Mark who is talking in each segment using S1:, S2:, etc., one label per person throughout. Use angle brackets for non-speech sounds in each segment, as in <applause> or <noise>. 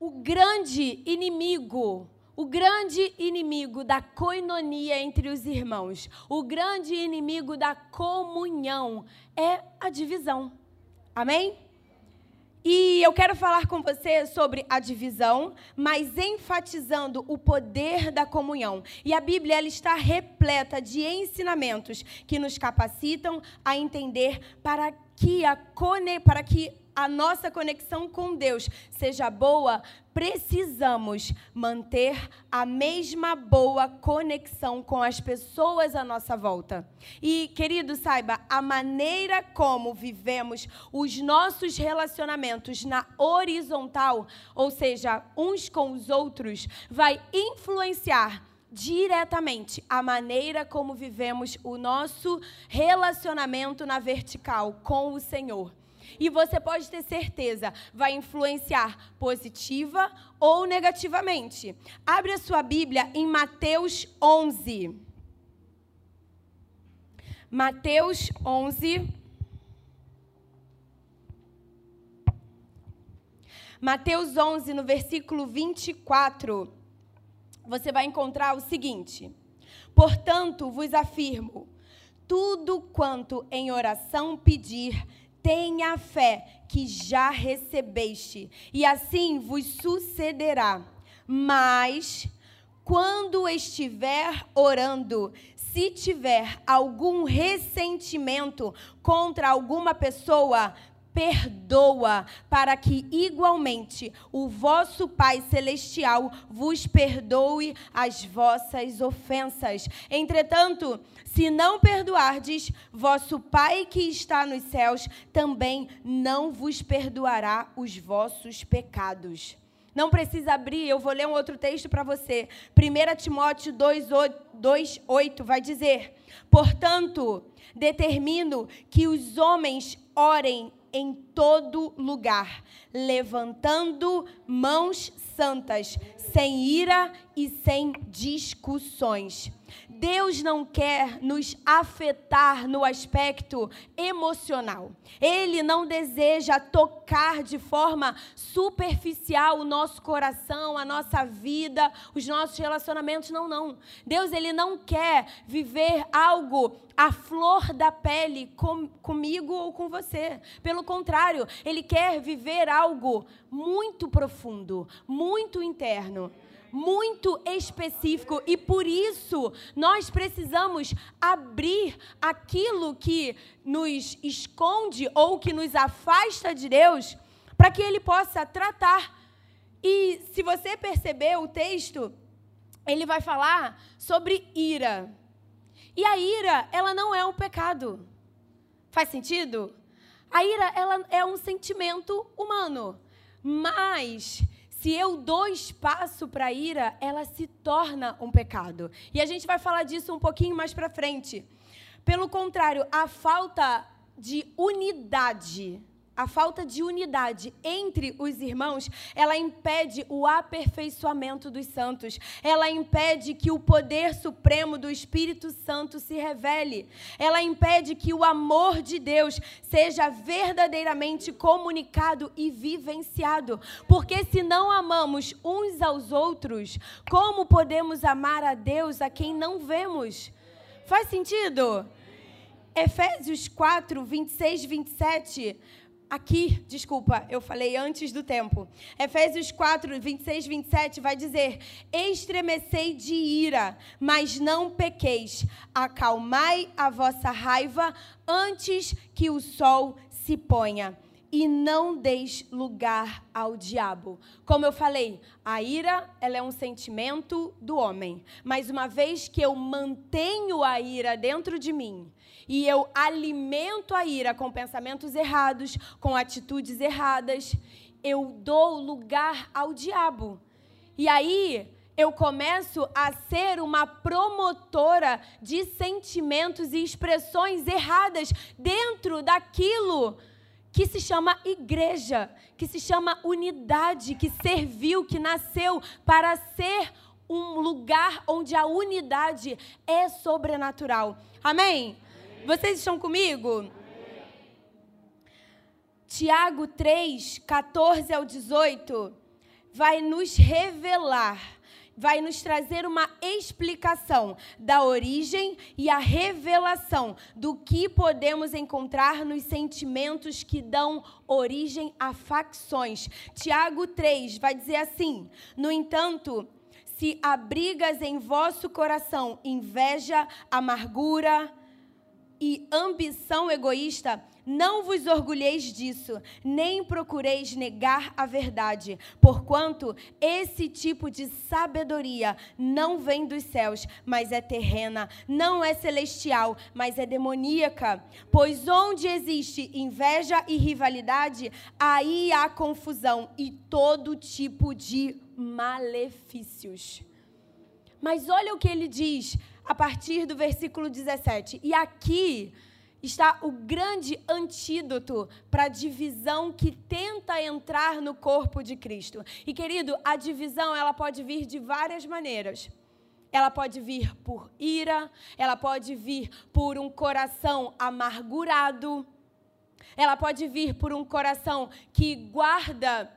S1: o grande inimigo, o grande inimigo da coinonia entre os irmãos, o grande inimigo da comunhão é a divisão. Amém? E eu quero falar com você sobre a divisão, mas enfatizando o poder da comunhão. E a Bíblia ela está repleta de ensinamentos que nos capacitam a entender para que a, para que a nossa conexão com Deus seja boa, precisamos manter a mesma boa conexão com as pessoas à nossa volta. E, querido, saiba, a maneira como vivemos os nossos relacionamentos na horizontal, ou seja, uns com os outros, vai influenciar diretamente a maneira como vivemos o nosso relacionamento na vertical com o Senhor. E você pode ter certeza, vai influenciar positiva ou negativamente. Abre a sua Bíblia em Mateus 11. Mateus 11. Mateus 11, no versículo 24, você vai encontrar o seguinte: Portanto, vos afirmo, tudo quanto em oração pedir, tenha fé que já recebeste, e assim vos sucederá. Mas, quando estiver orando, se tiver algum ressentimento contra alguma pessoa, perdoa, para que igualmente o vosso Pai Celestial vos perdoe as vossas ofensas. Entretanto, se não perdoardes, vosso Pai que está nos céus também não vos perdoará os vossos pecados. Não precisa abrir, eu vou ler um outro texto para você. 1 Timóteo 2,8 vai dizer: Portanto, determino que os homens orem em todo lugar, levantando mãos santas, sem ira e sem discussões. Deus não quer nos afetar no aspecto emocional. Ele não deseja tocar de forma superficial o nosso coração, a nossa vida, os nossos relacionamentos. Não, não. Deus ele não quer viver algo à flor da pele com, comigo ou com você. Pelo contrário, ele quer viver algo muito profundo, muito interno muito específico e por isso nós precisamos abrir aquilo que nos esconde ou que nos afasta de Deus para que ele possa tratar. E se você perceber o texto, ele vai falar sobre ira. E a ira, ela não é um pecado. Faz sentido? A ira, ela é um sentimento humano. Mas se eu dou espaço para a ira, ela se torna um pecado. E a gente vai falar disso um pouquinho mais para frente. Pelo contrário, a falta de unidade a falta de unidade entre os irmãos, ela impede o aperfeiçoamento dos santos. Ela impede que o poder supremo do Espírito Santo se revele. Ela impede que o amor de Deus seja verdadeiramente comunicado e vivenciado. Porque se não amamos uns aos outros, como podemos amar a Deus a quem não vemos? Faz sentido? Efésios 4, 26, 27 aqui, desculpa, eu falei antes do tempo. Efésios 4, 26, 27 vai dizer: Estremecei de ira, mas não pequeis. Acalmai a vossa raiva antes que o sol se ponha. E não deis lugar ao diabo. Como eu falei, a ira ela é um sentimento do homem. Mas uma vez que eu mantenho a ira dentro de mim, e eu alimento a ira com pensamentos errados, com atitudes erradas, eu dou lugar ao diabo. E aí eu começo a ser uma promotora de sentimentos e expressões erradas dentro daquilo que se chama igreja, que se chama unidade, que serviu, que nasceu para ser um lugar onde a unidade é sobrenatural. Amém? Vocês estão comigo? Tiago 3, 14 ao 18, vai nos revelar vai nos trazer uma explicação da origem e a revelação do que podemos encontrar nos sentimentos que dão origem a facções. Tiago 3 vai dizer assim: No entanto, se abrigas em vosso coração inveja, amargura e ambição egoísta, não vos orgulheis disso, nem procureis negar a verdade, porquanto esse tipo de sabedoria não vem dos céus, mas é terrena, não é celestial, mas é demoníaca. Pois onde existe inveja e rivalidade, aí há confusão e todo tipo de malefícios. Mas olha o que ele diz a partir do versículo 17. E aqui está o grande antídoto para a divisão que tenta entrar no corpo de Cristo. E querido, a divisão ela pode vir de várias maneiras. Ela pode vir por ira, ela pode vir por um coração amargurado, ela pode vir por um coração que guarda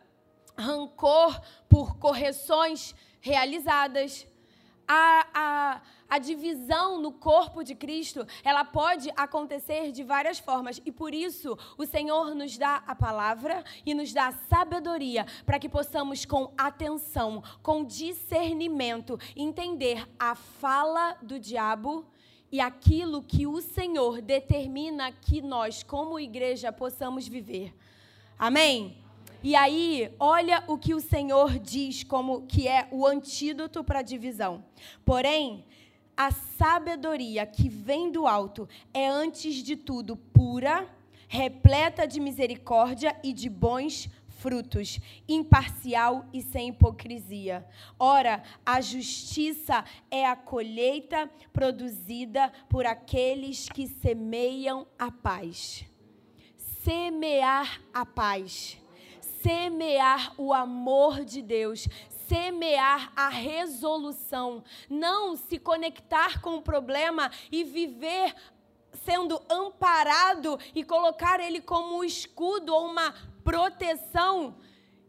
S1: rancor por correções realizadas. A, a, a divisão no corpo de Cristo, ela pode acontecer de várias formas. E por isso, o Senhor nos dá a palavra e nos dá sabedoria para que possamos, com atenção, com discernimento, entender a fala do diabo e aquilo que o Senhor determina que nós, como igreja, possamos viver. Amém? E aí, olha o que o Senhor diz como que é o antídoto para a divisão. Porém, a sabedoria que vem do alto é, antes de tudo, pura, repleta de misericórdia e de bons frutos, imparcial e sem hipocrisia. Ora, a justiça é a colheita produzida por aqueles que semeiam a paz. Semear a paz semear o amor de Deus, semear a resolução, não se conectar com o problema e viver sendo amparado e colocar ele como um escudo ou uma proteção.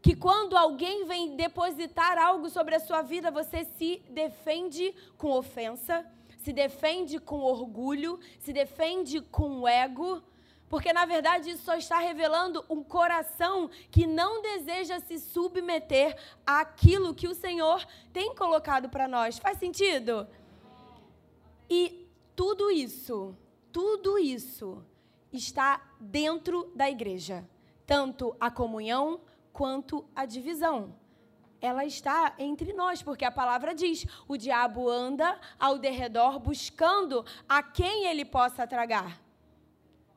S1: Que quando alguém vem depositar algo sobre a sua vida, você se defende com ofensa, se defende com orgulho, se defende com ego. Porque, na verdade, isso só está revelando um coração que não deseja se submeter àquilo que o Senhor tem colocado para nós. Faz sentido? E tudo isso, tudo isso está dentro da igreja. Tanto a comunhão quanto a divisão. Ela está entre nós, porque a palavra diz: o diabo anda ao derredor buscando a quem ele possa tragar.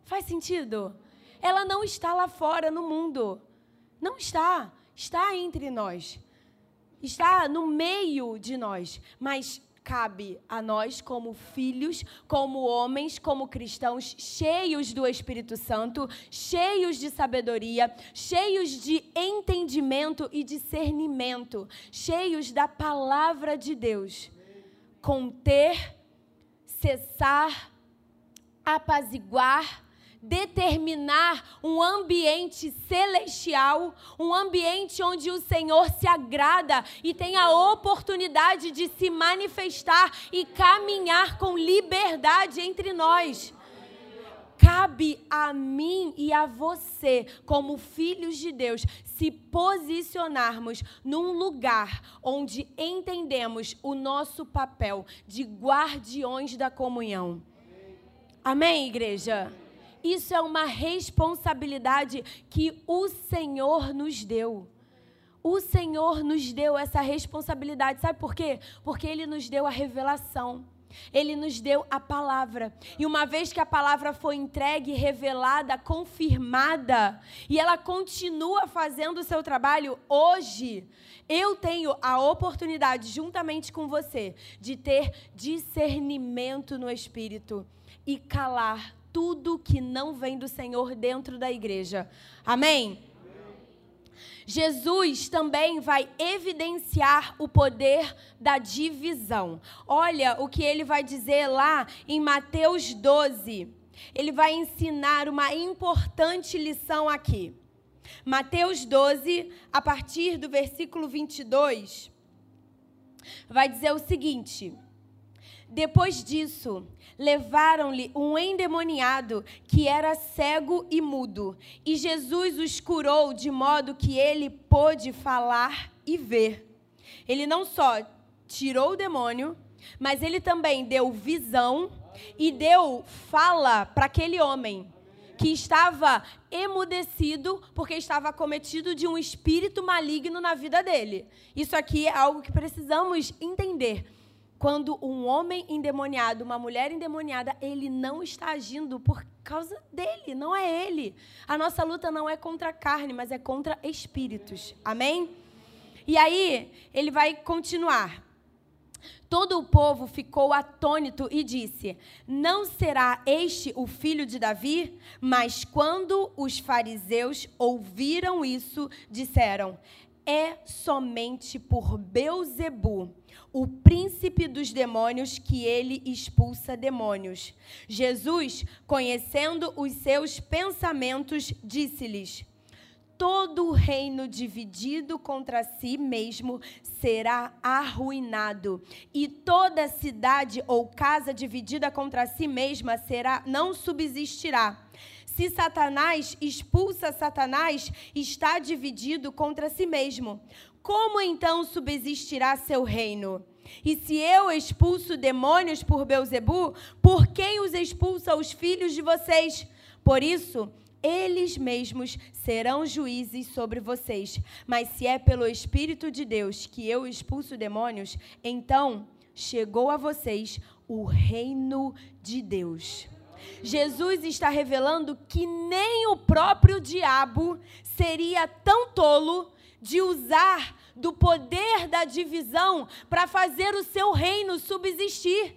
S1: Faz sentido? Ela não está lá fora no mundo. Não está. Está entre nós. Está no meio de nós. Mas cabe a nós, como filhos, como homens, como cristãos, cheios do Espírito Santo, cheios de sabedoria, cheios de entendimento e discernimento, cheios da palavra de Deus. Conter, cessar, apaziguar, determinar um ambiente celestial, um ambiente onde o Senhor se agrada e tem a oportunidade de se manifestar e caminhar com liberdade entre nós. Cabe a mim e a você, como filhos de Deus, se posicionarmos num lugar onde entendemos o nosso papel de guardiões da comunhão. Amém, igreja? Isso é uma responsabilidade que o Senhor nos deu. O Senhor nos deu essa responsabilidade. Sabe por quê? Porque Ele nos deu a revelação. Ele nos deu a palavra. E uma vez que a palavra foi entregue, revelada, confirmada, e ela continua fazendo o seu trabalho hoje, eu tenho a oportunidade, juntamente com você, de ter discernimento no espírito e calar tudo que não vem do Senhor dentro da igreja. Amém? Jesus também vai evidenciar o poder da divisão. Olha o que ele vai dizer lá em Mateus 12. Ele vai ensinar uma importante lição aqui. Mateus 12, a partir do versículo 22, vai dizer o seguinte: Depois disso, levaram-lhe um endemoniado que era cego e mudo, e Jesus os curou de modo que ele pôde falar e ver. Ele não só tirou o demônio, mas ele também deu visão e deu fala para aquele homem que estava emudecido porque estava cometido de um espírito maligno na vida dele. Isso aqui é algo que precisamos entender. Quando um homem endemoniado, uma mulher endemoniada, ele não está agindo por causa dele, não é ele. A nossa luta não é contra a carne, mas é contra espíritos. Amém? E aí, ele vai continuar. Todo o povo ficou atônito e disse: Não será este o filho de Davi? Mas quando os fariseus ouviram isso, disseram: É somente por Beuzebu, o príncipe dos demônios, que ele expulsa demônios. Jesus, conhecendo os seus pensamentos, disse-lhes: todo reino dividido contra si mesmo será arruinado, e toda cidade ou casa dividida contra si mesma será não subsistirá. Se Satanás expulsa Satanás, está dividido contra si mesmo. Como então subsistirá seu reino? E se eu expulso demônios por Beuzebu, por quem os expulsa os filhos de vocês? Por isso, eles mesmos serão juízes sobre vocês. Mas se é pelo Espírito de Deus que eu expulso demônios, então chegou a vocês o reino de Deus. Jesus está revelando que nem o próprio diabo seria tão tolo de usar do poder da divisão para fazer o seu reino subsistir.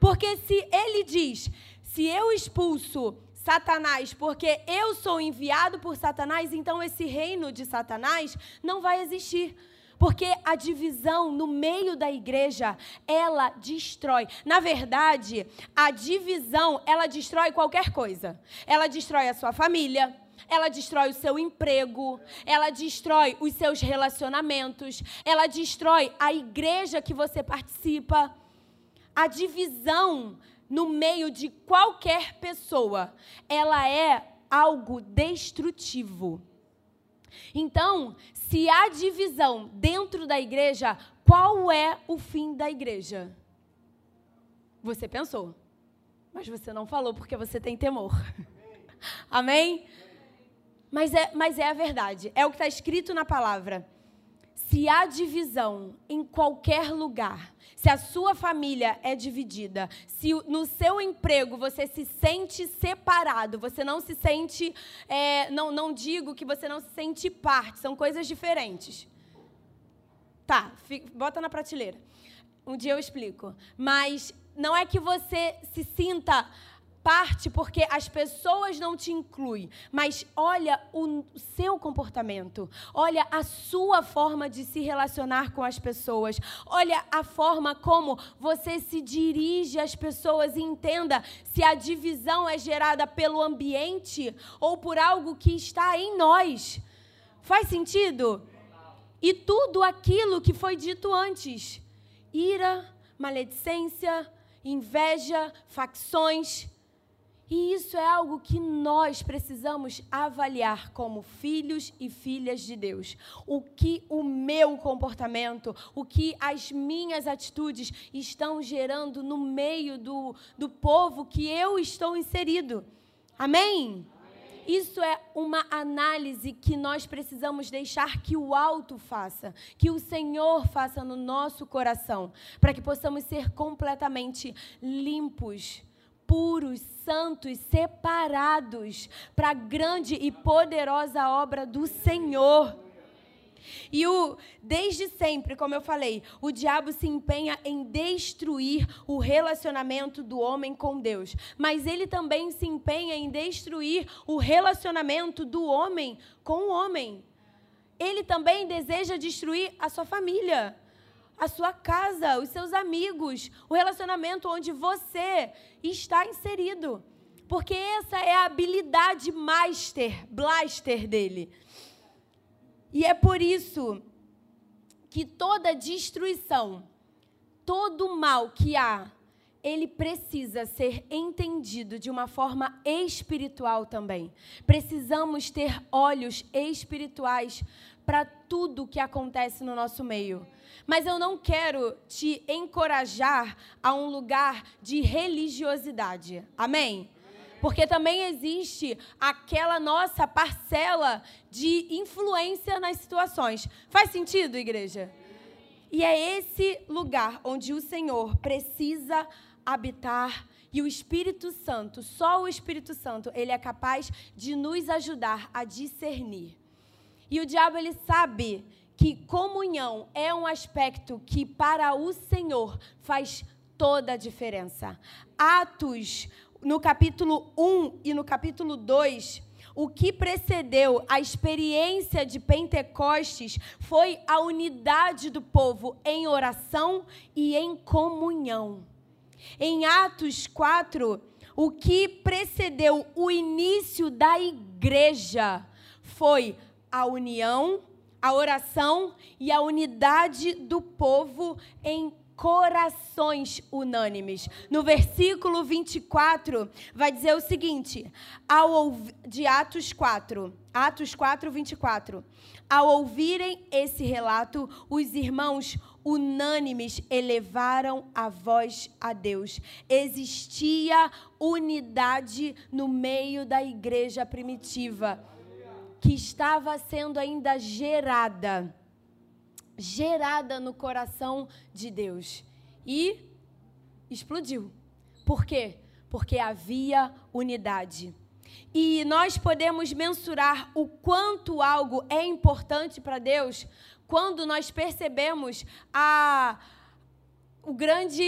S1: Porque se ele diz: se eu expulso Satanás, porque eu sou enviado por Satanás, então esse reino de Satanás não vai existir. Porque a divisão no meio da igreja, ela destrói. Na verdade, a divisão, ela destrói qualquer coisa. Ela destrói a sua família, ela destrói o seu emprego, ela destrói os seus relacionamentos, ela destrói a igreja que você participa. A divisão no meio de qualquer pessoa, ela é algo destrutivo. Então, se há divisão dentro da igreja, qual é o fim da igreja? Você pensou, mas você não falou porque você tem temor. <laughs> Amém? Mas é, mas é a verdade, é o que está escrito na palavra. Se há divisão em qualquer lugar, se a sua família é dividida, se no seu emprego você se sente separado, você não se sente, é, não, não digo que você não se sente parte, são coisas diferentes. Tá, fica, bota na prateleira. Um dia eu explico. Mas não é que você se sinta parte porque as pessoas não te incluem, mas olha o seu comportamento, olha a sua forma de se relacionar com as pessoas, olha a forma como você se dirige às pessoas e entenda se a divisão é gerada pelo ambiente ou por algo que está em nós. Faz sentido? E tudo aquilo que foi dito antes: ira, maledicência, inveja, facções e isso é algo que nós precisamos avaliar como filhos e filhas de Deus. O que o meu comportamento, o que as minhas atitudes estão gerando no meio do, do povo que eu estou inserido. Amém? Isso é uma análise que nós precisamos deixar que o alto faça, que o Senhor faça no nosso coração, para que possamos ser completamente limpos puros, santos, separados para a grande e poderosa obra do Senhor. E o desde sempre, como eu falei, o diabo se empenha em destruir o relacionamento do homem com Deus, mas ele também se empenha em destruir o relacionamento do homem com o homem. Ele também deseja destruir a sua família a sua casa, os seus amigos, o relacionamento onde você está inserido. Porque essa é a habilidade master, blaster dele. E é por isso que toda destruição, todo mal que há, ele precisa ser entendido de uma forma espiritual também. Precisamos ter olhos espirituais para tudo que acontece no nosso meio. Mas eu não quero te encorajar a um lugar de religiosidade. Amém? Porque também existe aquela nossa parcela de influência nas situações. Faz sentido, igreja? E é esse lugar onde o Senhor precisa habitar e o Espírito Santo, só o Espírito Santo, ele é capaz de nos ajudar a discernir. E o diabo ele sabe que comunhão é um aspecto que para o Senhor faz toda a diferença. Atos, no capítulo 1 e no capítulo 2, o que precedeu a experiência de Pentecostes foi a unidade do povo em oração e em comunhão. Em Atos 4, o que precedeu o início da igreja foi a união, a oração e a unidade do povo em corações unânimes. No versículo 24, vai dizer o seguinte: ao de Atos 4, Atos 4, 24. Ao ouvirem esse relato, os irmãos unânimes elevaram a voz a Deus. Existia unidade no meio da igreja primitiva, que estava sendo ainda gerada gerada no coração de Deus. E explodiu. Por quê? Porque havia unidade. E nós podemos mensurar o quanto algo é importante para Deus quando nós percebemos a, o grande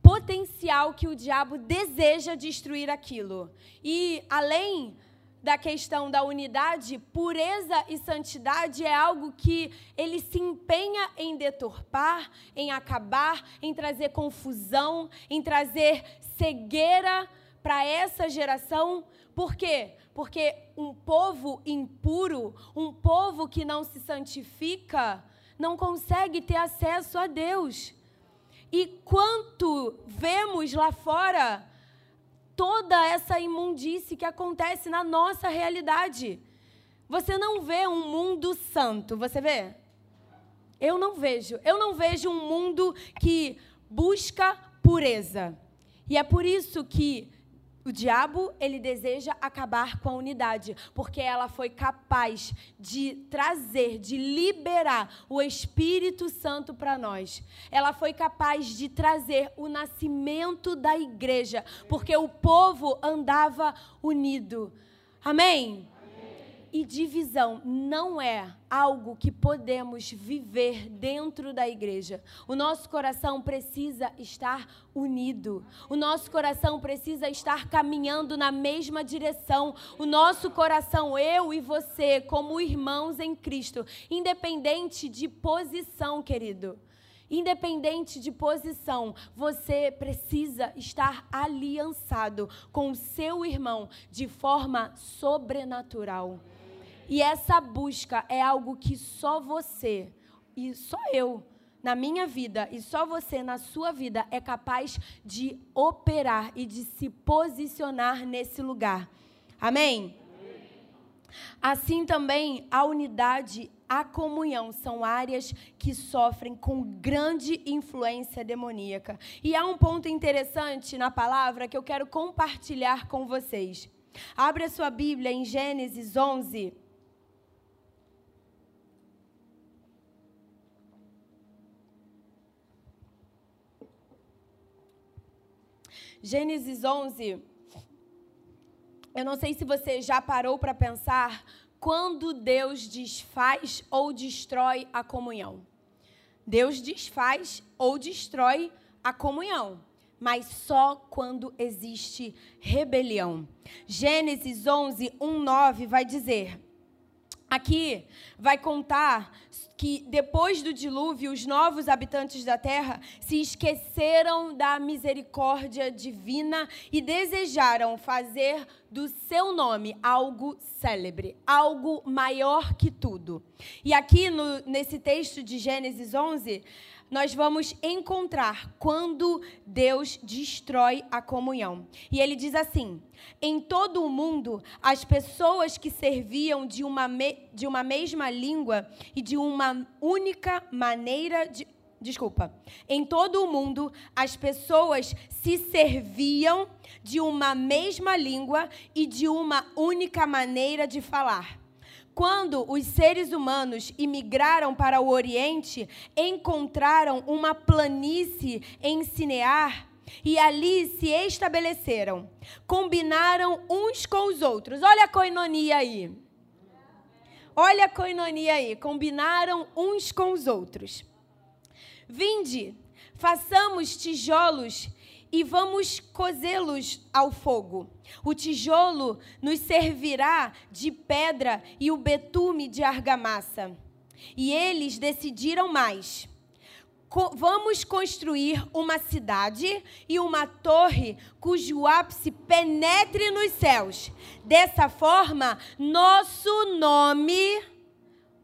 S1: potencial que o diabo deseja destruir aquilo. E além da questão da unidade, pureza e santidade é algo que ele se empenha em deturpar, em acabar, em trazer confusão, em trazer cegueira para essa geração. Por quê? Porque um povo impuro, um povo que não se santifica, não consegue ter acesso a Deus. E quanto vemos lá fora toda essa imundície que acontece na nossa realidade. Você não vê um mundo santo, você vê? Eu não vejo. Eu não vejo um mundo que busca pureza. E é por isso que o diabo, ele deseja acabar com a unidade, porque ela foi capaz de trazer, de liberar o Espírito Santo para nós. Ela foi capaz de trazer o nascimento da igreja, porque o povo andava unido. Amém? E divisão não é algo que podemos viver dentro da igreja. O nosso coração precisa estar unido. O nosso coração precisa estar caminhando na mesma direção. O nosso coração, eu e você, como irmãos em Cristo, independente de posição, querido. Independente de posição, você precisa estar aliançado com o seu irmão de forma sobrenatural. E essa busca é algo que só você e só eu na minha vida e só você na sua vida é capaz de operar e de se posicionar nesse lugar. Amém? Assim também a unidade, a comunhão são áreas que sofrem com grande influência demoníaca. E há um ponto interessante na palavra que eu quero compartilhar com vocês. Abre a sua Bíblia em Gênesis 11, Gênesis 11. Eu não sei se você já parou para pensar quando Deus desfaz ou destrói a comunhão. Deus desfaz ou destrói a comunhão, mas só quando existe rebelião. Gênesis 11, 1, 9 vai dizer: aqui vai contar que depois do dilúvio, os novos habitantes da terra se esqueceram da misericórdia divina e desejaram fazer do seu nome algo célebre, algo maior que tudo. E aqui no, nesse texto de Gênesis 11, nós vamos encontrar quando Deus destrói a comunhão. E ele diz assim: em todo o mundo, as pessoas que serviam de uma, me, de uma mesma língua e de uma única maneira de. Desculpa. Em todo o mundo, as pessoas se serviam de uma mesma língua e de uma única maneira de falar. Quando os seres humanos imigraram para o Oriente, encontraram uma planície em Sinear e ali se estabeleceram. Combinaram uns com os outros. Olha a coinonia aí. Olha a coinonia aí. Combinaram uns com os outros. Vinde, façamos tijolos e vamos cozê-los ao fogo. O tijolo nos servirá de pedra e o betume de argamassa. E eles decidiram mais. Co vamos construir uma cidade e uma torre cujo ápice penetre nos céus. Dessa forma, nosso nome.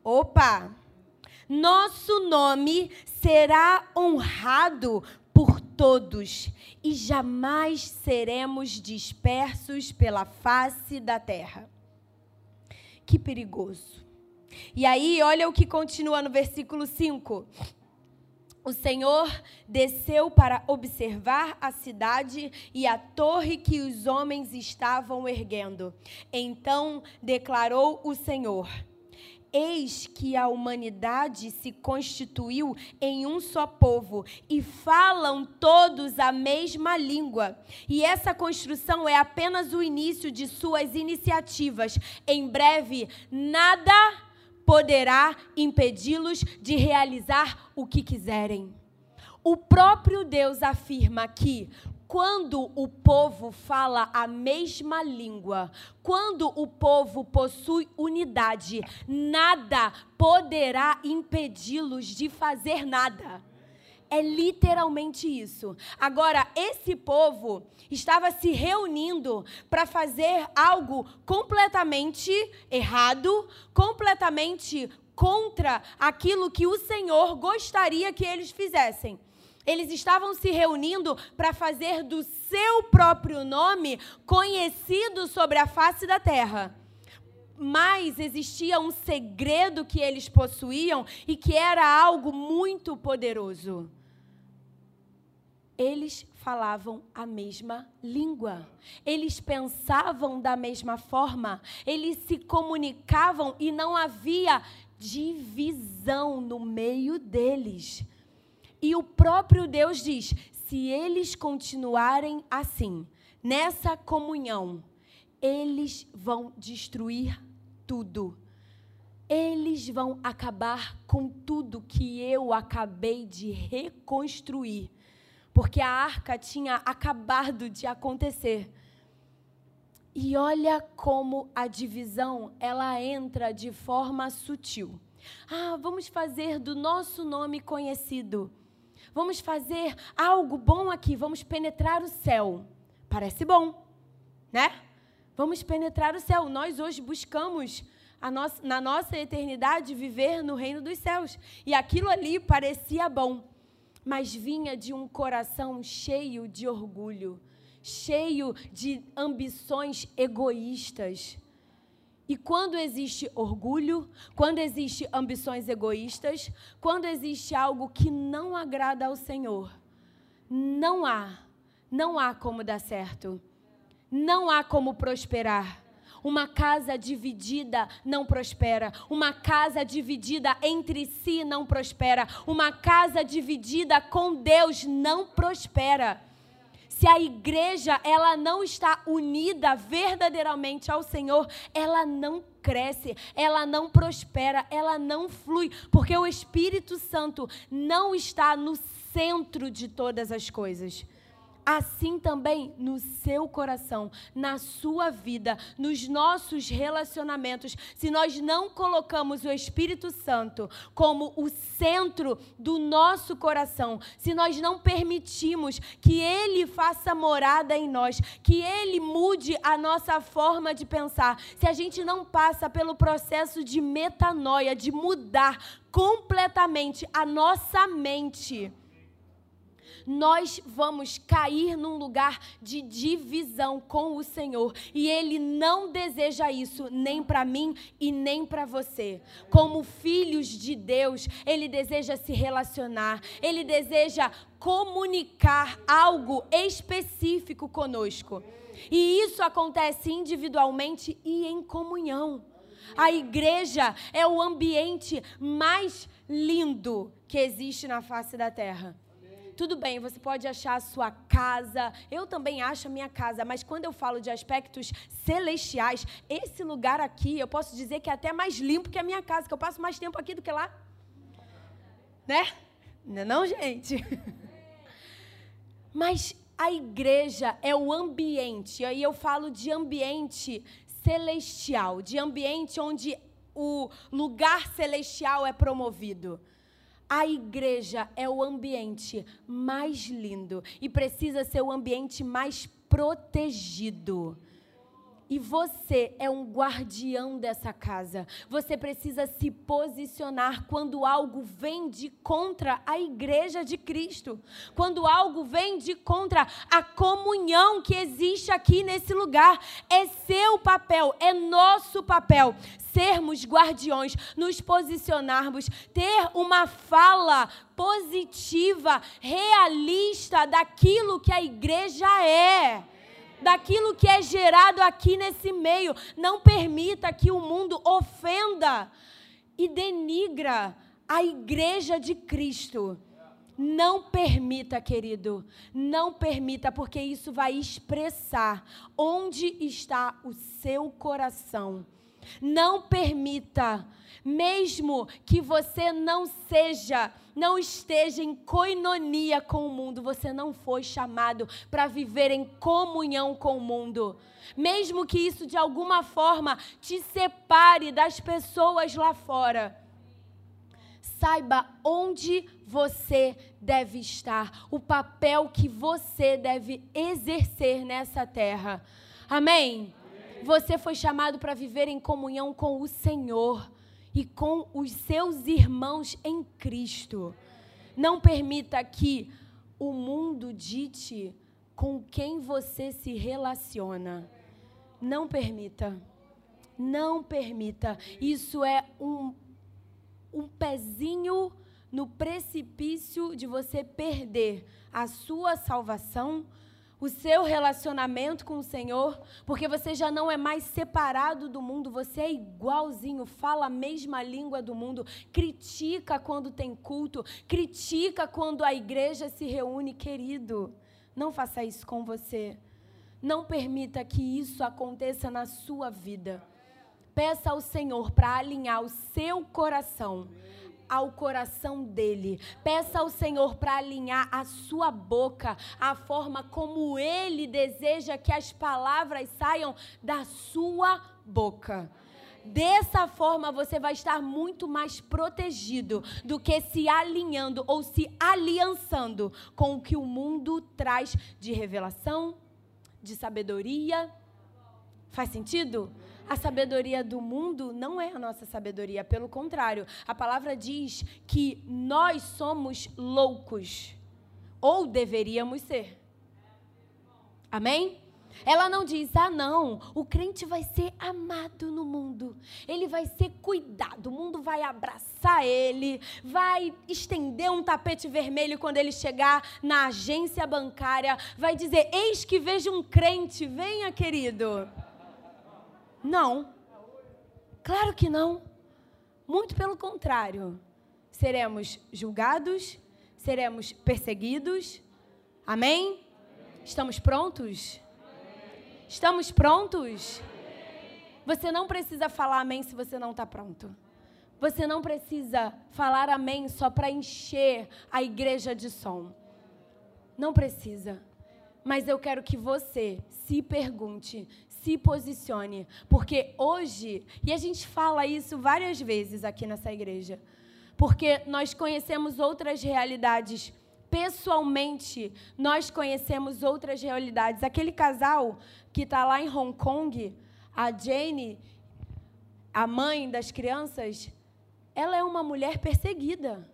S1: Opa! Nosso nome será honrado todos e jamais seremos dispersos pela face da terra. Que perigoso. E aí, olha o que continua no versículo 5. O Senhor desceu para observar a cidade e a torre que os homens estavam erguendo. Então declarou o Senhor: Eis que a humanidade se constituiu em um só povo e falam todos a mesma língua. E essa construção é apenas o início de suas iniciativas. Em breve, nada poderá impedi-los de realizar o que quiserem. O próprio Deus afirma que quando o povo fala a mesma língua, quando o povo possui unidade, nada poderá impedi-los de fazer nada. É literalmente isso. Agora, esse povo estava se reunindo para fazer algo completamente errado, completamente contra aquilo que o Senhor gostaria que eles fizessem. Eles estavam se reunindo para fazer do seu próprio nome conhecido sobre a face da terra. Mas existia um segredo que eles possuíam e que era algo muito poderoso. Eles falavam a mesma língua, eles pensavam da mesma forma, eles se comunicavam e não havia divisão no meio deles. E o próprio Deus diz: se eles continuarem assim, nessa comunhão, eles vão destruir tudo. Eles vão acabar com tudo que eu acabei de reconstruir. Porque a arca tinha acabado de acontecer. E olha como a divisão, ela entra de forma sutil. Ah, vamos fazer do nosso nome conhecido. Vamos fazer algo bom aqui, vamos penetrar o céu. Parece bom, né? Vamos penetrar o céu. Nós hoje buscamos nossa, na nossa eternidade viver no reino dos céus. E aquilo ali parecia bom, mas vinha de um coração cheio de orgulho, cheio de ambições egoístas. E quando existe orgulho, quando existe ambições egoístas, quando existe algo que não agrada ao Senhor, não há, não há como dar certo. Não há como prosperar. Uma casa dividida não prospera. Uma casa dividida entre si não prospera. Uma casa dividida com Deus não prospera se a igreja ela não está unida verdadeiramente ao Senhor, ela não cresce, ela não prospera, ela não flui, porque o Espírito Santo não está no centro de todas as coisas. Assim também no seu coração, na sua vida, nos nossos relacionamentos. Se nós não colocamos o Espírito Santo como o centro do nosso coração, se nós não permitimos que ele faça morada em nós, que ele mude a nossa forma de pensar, se a gente não passa pelo processo de metanoia, de mudar completamente a nossa mente, nós vamos cair num lugar de divisão com o Senhor. E Ele não deseja isso nem para mim e nem para você. Como filhos de Deus, Ele deseja se relacionar, Ele deseja comunicar algo específico conosco. E isso acontece individualmente e em comunhão. A igreja é o ambiente mais lindo que existe na face da terra. Tudo bem, você pode achar a sua casa, eu também acho a minha casa, mas quando eu falo de aspectos celestiais, esse lugar aqui, eu posso dizer que é até mais limpo que a minha casa, que eu passo mais tempo aqui do que lá. Né? Não, é não gente? <laughs> Mas a igreja é o ambiente, e aí eu falo de ambiente celestial, de ambiente onde o lugar celestial é promovido. A igreja é o ambiente mais lindo e precisa ser o ambiente mais protegido. E você é um guardião dessa casa. Você precisa se posicionar quando algo vem de contra a igreja de Cristo. Quando algo vem de contra a comunhão que existe aqui nesse lugar. É seu papel, é nosso papel sermos guardiões, nos posicionarmos, ter uma fala positiva, realista daquilo que a igreja é daquilo que é gerado aqui nesse meio. Não permita que o mundo ofenda e denigra a igreja de Cristo. Não permita, querido, não permita, porque isso vai expressar onde está o seu coração. Não permita, mesmo que você não seja, não esteja em coinonia com o mundo, você não foi chamado para viver em comunhão com o mundo. Mesmo que isso de alguma forma te separe das pessoas lá fora. Saiba onde você deve estar, o papel que você deve exercer nessa terra. Amém? Você foi chamado para viver em comunhão com o Senhor e com os seus irmãos em Cristo. Não permita que o mundo dite com quem você se relaciona. Não permita. Não permita. Isso é um, um pezinho no precipício de você perder a sua salvação o seu relacionamento com o Senhor, porque você já não é mais separado do mundo, você é igualzinho, fala a mesma língua do mundo, critica quando tem culto, critica quando a igreja se reúne, querido. Não faça isso com você. Não permita que isso aconteça na sua vida. Peça ao Senhor para alinhar o seu coração ao coração dele. Peça ao Senhor para alinhar a sua boca, a forma como ele deseja que as palavras saiam da sua boca. Dessa forma você vai estar muito mais protegido do que se alinhando ou se aliançando com o que o mundo traz de revelação, de sabedoria. Faz sentido? A sabedoria do mundo não é a nossa sabedoria, pelo contrário, a palavra diz que nós somos loucos, ou deveríamos ser. Amém? Ela não diz, ah, não, o crente vai ser amado no mundo, ele vai ser cuidado, o mundo vai abraçar ele, vai estender um tapete vermelho quando ele chegar na agência bancária, vai dizer: Eis que vejo um crente, venha, querido. Não. Claro que não. Muito pelo contrário. Seremos julgados, seremos perseguidos. Amém? Estamos prontos? Estamos prontos? Você não precisa falar amém se você não está pronto. Você não precisa falar amém só para encher a igreja de som. Não precisa. Mas eu quero que você se pergunte, se posicione, porque hoje, e a gente fala isso várias vezes aqui nessa igreja, porque nós conhecemos outras realidades pessoalmente, nós conhecemos outras realidades. Aquele casal que está lá em Hong Kong, a Jane, a mãe das crianças, ela é uma mulher perseguida.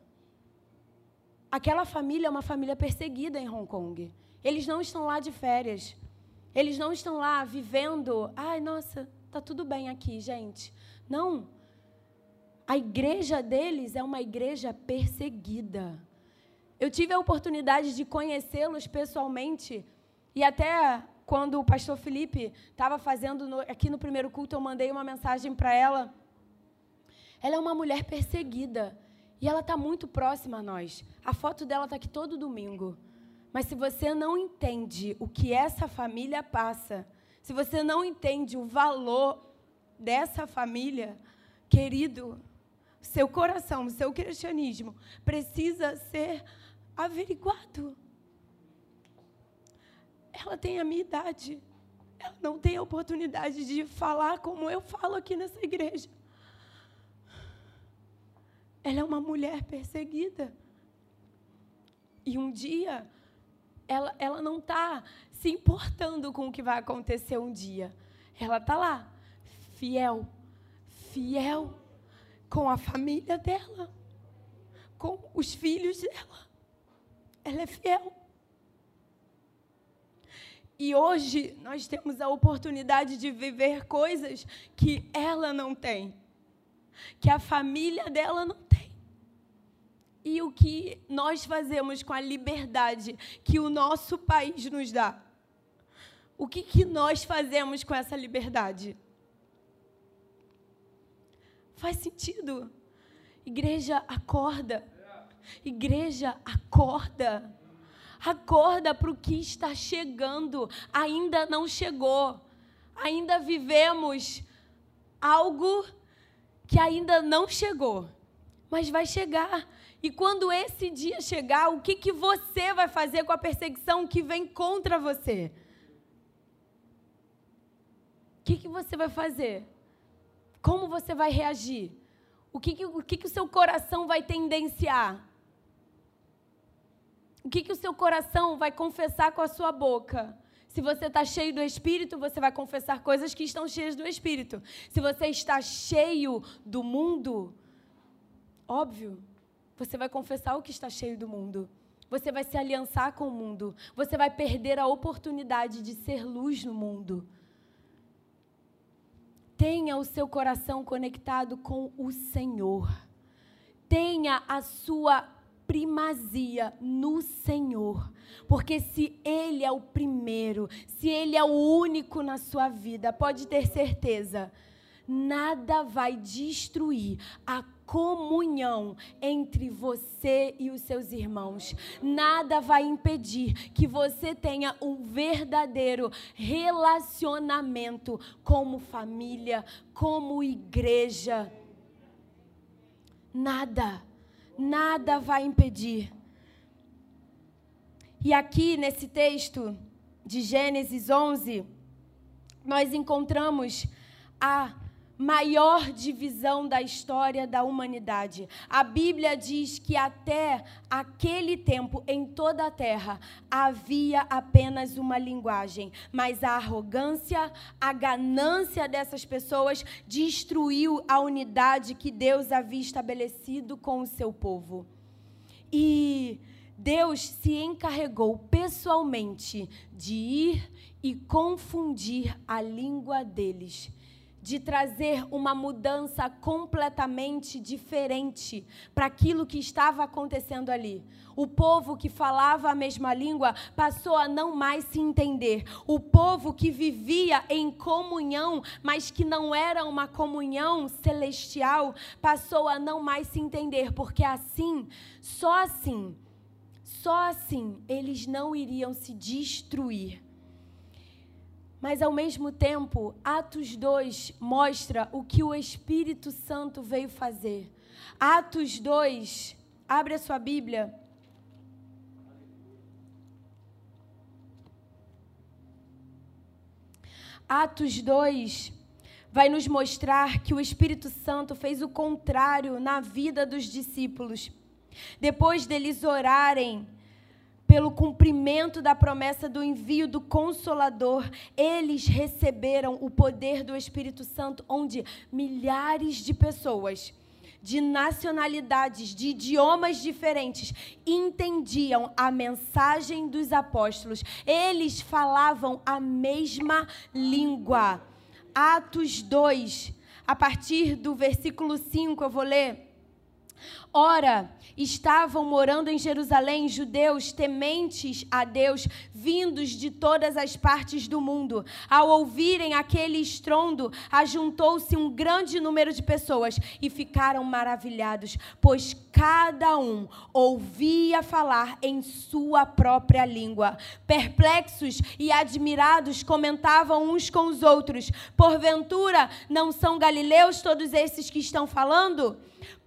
S1: Aquela família é uma família perseguida em Hong Kong. Eles não estão lá de férias. Eles não estão lá vivendo. Ai, nossa, tá tudo bem aqui, gente. Não. A igreja deles é uma igreja perseguida. Eu tive a oportunidade de conhecê-los pessoalmente e até quando o pastor Felipe estava fazendo no, aqui no primeiro culto, eu mandei uma mensagem para ela. Ela é uma mulher perseguida e ela está muito próxima a nós. A foto dela está aqui todo domingo. Mas se você não entende o que essa família passa, se você não entende o valor dessa família, querido, seu coração, seu cristianismo precisa ser averiguado. Ela tem a minha idade. Ela não tem a oportunidade de falar como eu falo aqui nessa igreja. Ela é uma mulher perseguida. E um dia, ela, ela não está se importando com o que vai acontecer um dia. Ela está lá, fiel, fiel com a família dela, com os filhos dela. Ela é fiel. E hoje nós temos a oportunidade de viver coisas que ela não tem, que a família dela não. E o que nós fazemos com a liberdade que o nosso país nos dá? O que, que nós fazemos com essa liberdade? Faz sentido. Igreja, acorda. Igreja, acorda. Acorda para o que está chegando. Ainda não chegou. Ainda vivemos algo que ainda não chegou. Mas vai chegar. E quando esse dia chegar, o que, que você vai fazer com a perseguição que vem contra você? O que, que você vai fazer? Como você vai reagir? O que, que, o, que, que o seu coração vai tendenciar? O que, que o seu coração vai confessar com a sua boca? Se você está cheio do Espírito, você vai confessar coisas que estão cheias do Espírito. Se você está cheio do mundo, óbvio, você vai confessar o que está cheio do mundo. Você vai se aliançar com o mundo. Você vai perder a oportunidade de ser luz no mundo. Tenha o seu coração conectado com o Senhor. Tenha a sua primazia no Senhor. Porque se Ele é o primeiro, se Ele é o único na sua vida, pode ter certeza, nada vai destruir a comunhão entre você e os seus irmãos. Nada vai impedir que você tenha um verdadeiro relacionamento como família, como igreja. Nada nada vai impedir. E aqui nesse texto de Gênesis 11, nós encontramos a maior divisão da história da humanidade. A Bíblia diz que até aquele tempo, em toda a terra, havia apenas uma linguagem, mas a arrogância, a ganância dessas pessoas destruiu a unidade que Deus havia estabelecido com o seu povo. E Deus se encarregou pessoalmente de ir e confundir a língua deles de trazer uma mudança completamente diferente para aquilo que estava acontecendo ali. O povo que falava a mesma língua passou a não mais se entender. O povo que vivia em comunhão, mas que não era uma comunhão celestial, passou a não mais se entender, porque assim, só assim, só assim eles não iriam se destruir mas ao mesmo tempo, Atos 2 mostra o que o Espírito Santo veio fazer. Atos 2, abre a sua Bíblia. Atos 2 vai nos mostrar que o Espírito Santo fez o contrário na vida dos discípulos. Depois deles orarem pelo cumprimento da promessa do envio do Consolador, eles receberam o poder do Espírito Santo, onde milhares de pessoas de nacionalidades, de idiomas diferentes, entendiam a mensagem dos apóstolos. Eles falavam a mesma língua. Atos 2, a partir do versículo 5, eu vou ler. Ora, estavam morando em Jerusalém judeus tementes a Deus, vindos de todas as partes do mundo. Ao ouvirem aquele estrondo, ajuntou-se um grande número de pessoas e ficaram maravilhados, pois cada um ouvia falar em sua própria língua. Perplexos e admirados, comentavam uns com os outros: Porventura, não são galileus todos esses que estão falando?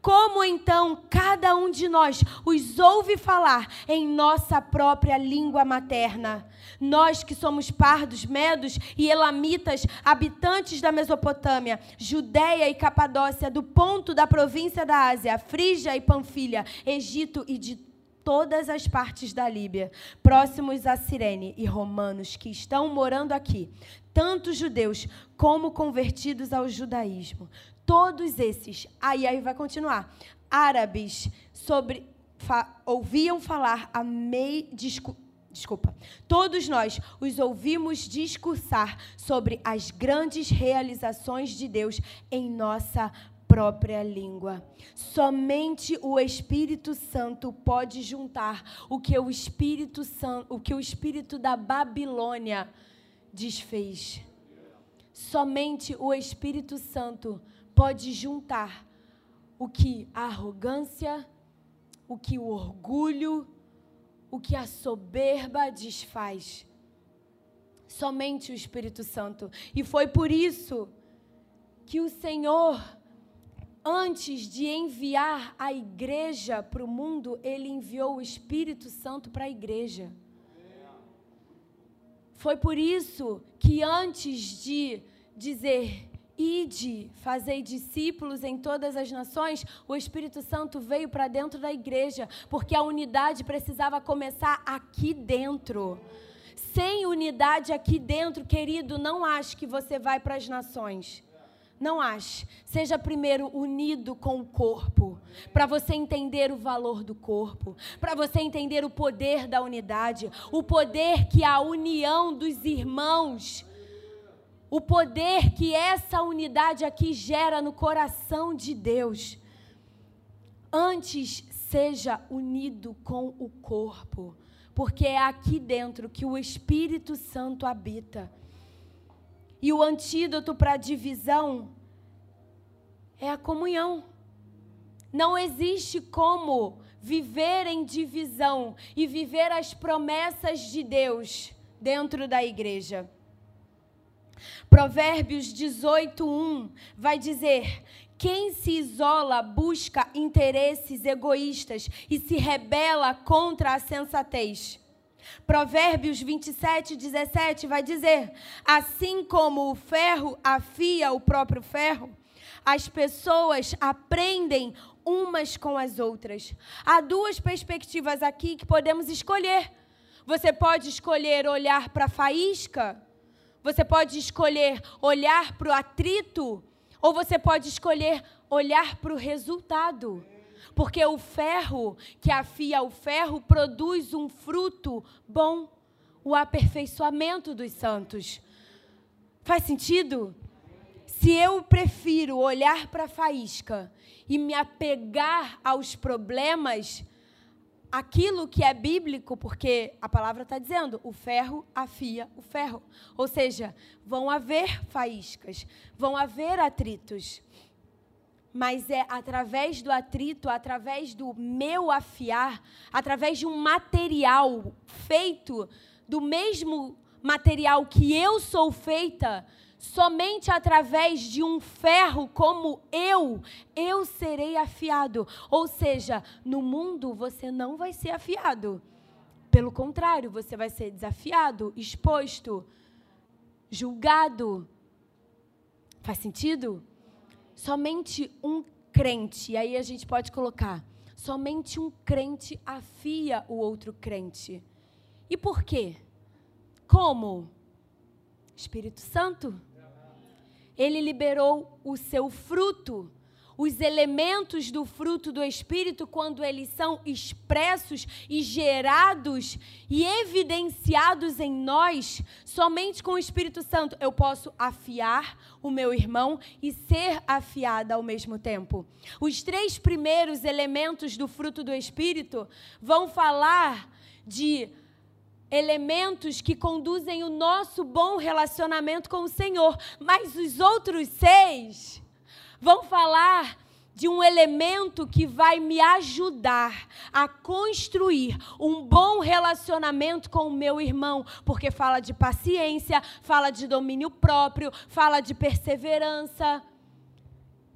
S1: Como então cada um de nós os ouve falar em nossa própria língua materna? Nós que somos pardos, medos e elamitas, habitantes da Mesopotâmia, Judéia e Capadócia, do ponto da província da Ásia, Frígia e Panfilha, Egito e de todas as partes da Líbia, próximos a Cirene e romanos que estão morando aqui, tanto judeus como convertidos ao judaísmo. Todos esses, aí aí vai continuar, árabes sobre fa, ouviam falar a mei discu, desculpa. Todos nós os ouvimos discursar sobre as grandes realizações de Deus em nossa própria língua. Somente o Espírito Santo pode juntar o que o Espírito Santo, o que o espírito da Babilônia desfez. Somente o Espírito Santo pode juntar o que a arrogância, o que o orgulho, o que a soberba desfaz. Somente o Espírito Santo. E foi por isso que o Senhor, antes de enviar a igreja para o mundo, ele enviou o Espírito Santo para a igreja. Foi por isso que antes de dizer Ide, fazei discípulos em todas as nações, o Espírito Santo veio para dentro da igreja, porque a unidade precisava começar aqui dentro. Sem unidade aqui dentro, querido, não ache que você vai para as nações. Não ache. Seja primeiro unido com o corpo, para você entender o valor do corpo, para você entender o poder da unidade, o poder que a união dos irmãos o poder que essa unidade aqui gera no coração de Deus. Antes, seja unido com o corpo, porque é aqui dentro que o Espírito Santo habita. E o antídoto para a divisão é a comunhão. Não existe como viver em divisão e viver as promessas de Deus dentro da igreja. Provérbios 18:1 vai dizer: quem se isola busca interesses egoístas e se rebela contra a sensatez. Provérbios 27, 17 vai dizer: Assim como o ferro afia o próprio ferro, as pessoas aprendem umas com as outras. Há duas perspectivas aqui que podemos escolher. Você pode escolher olhar para a faísca você pode escolher olhar para o atrito, ou você pode escolher olhar para o resultado. Porque o ferro que afia o ferro produz um fruto bom, o aperfeiçoamento dos santos. Faz sentido? Se eu prefiro olhar para a faísca e me apegar aos problemas, aquilo que é bíblico, porque a palavra está dizendo, o ferro afia o ferro. Ou seja, vão haver faíscas, vão haver atritos. Mas é através do atrito, através do meu afiar, através de um material feito do mesmo material que eu sou feita, Somente através de um ferro como eu, eu serei afiado. Ou seja, no mundo você não vai ser afiado. Pelo contrário, você vai ser desafiado, exposto. julgado. Faz sentido? Somente um crente, e aí a gente pode colocar, somente um crente afia o outro crente. E por quê? Como? Espírito Santo. Ele liberou o seu fruto os elementos do fruto do Espírito, quando eles são expressos e gerados e evidenciados em nós, somente com o Espírito Santo eu posso afiar o meu irmão e ser afiada ao mesmo tempo. Os três primeiros elementos do fruto do Espírito vão falar de elementos que conduzem o nosso bom relacionamento com o Senhor, mas os outros seis vão falar de um elemento que vai me ajudar a construir um bom relacionamento com o meu irmão, porque fala de paciência, fala de domínio próprio, fala de perseverança.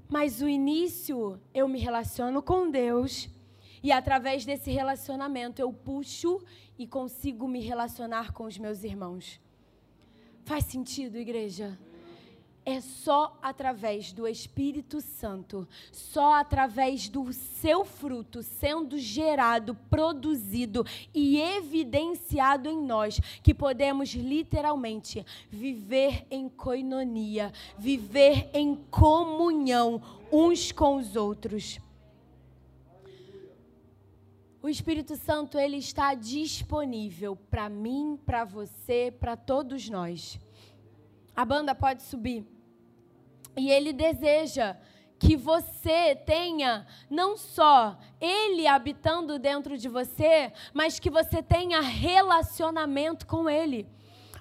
S1: Mas o início eu me relaciono com Deus e através desse relacionamento eu puxo e consigo me relacionar com os meus irmãos. Faz sentido, igreja? é só através do Espírito Santo, só através do seu fruto sendo gerado, produzido e evidenciado em nós que podemos literalmente viver em coinonia, viver em comunhão uns com os outros. O Espírito Santo ele está disponível para mim, para você, para todos nós. A banda pode subir. E ele deseja que você tenha não só ele habitando dentro de você, mas que você tenha relacionamento com ele.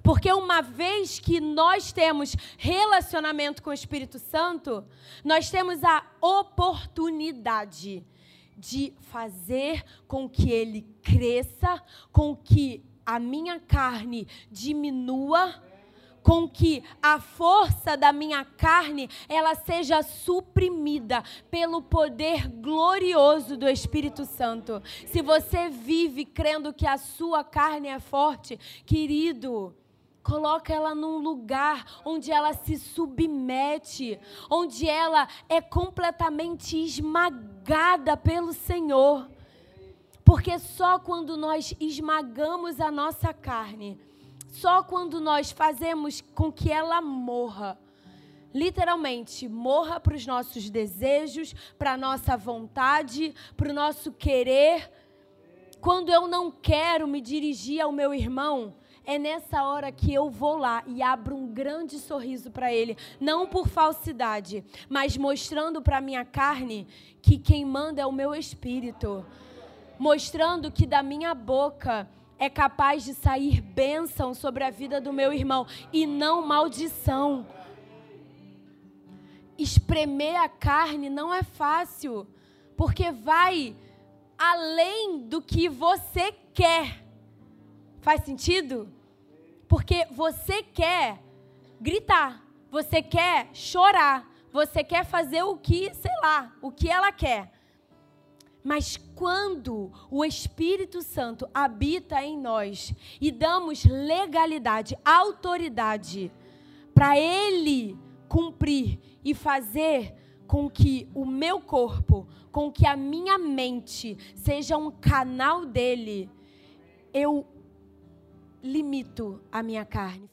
S1: Porque uma vez que nós temos relacionamento com o Espírito Santo, nós temos a oportunidade de fazer com que ele cresça, com que a minha carne diminua com que a força da minha carne ela seja suprimida pelo poder glorioso do Espírito Santo. Se você vive crendo que a sua carne é forte, querido, Coloca ela num lugar onde ela se submete, onde ela é completamente esmagada pelo Senhor. Porque só quando nós esmagamos a nossa carne, só quando nós fazemos com que ela morra, literalmente, morra para os nossos desejos, para a nossa vontade, para o nosso querer. Quando eu não quero me dirigir ao meu irmão, é nessa hora que eu vou lá e abro um grande sorriso para ele, não por falsidade, mas mostrando para minha carne que quem manda é o meu espírito, mostrando que da minha boca é capaz de sair bênção sobre a vida do meu irmão e não maldição. Espremer a carne não é fácil, porque vai além do que você quer. Faz sentido? Porque você quer gritar, você quer chorar, você quer fazer o que, sei lá, o que ela quer. Mas quando o Espírito Santo habita em nós e damos legalidade, autoridade para ele cumprir e fazer com que o meu corpo, com que a minha mente seja um canal dele, eu limito a minha carne.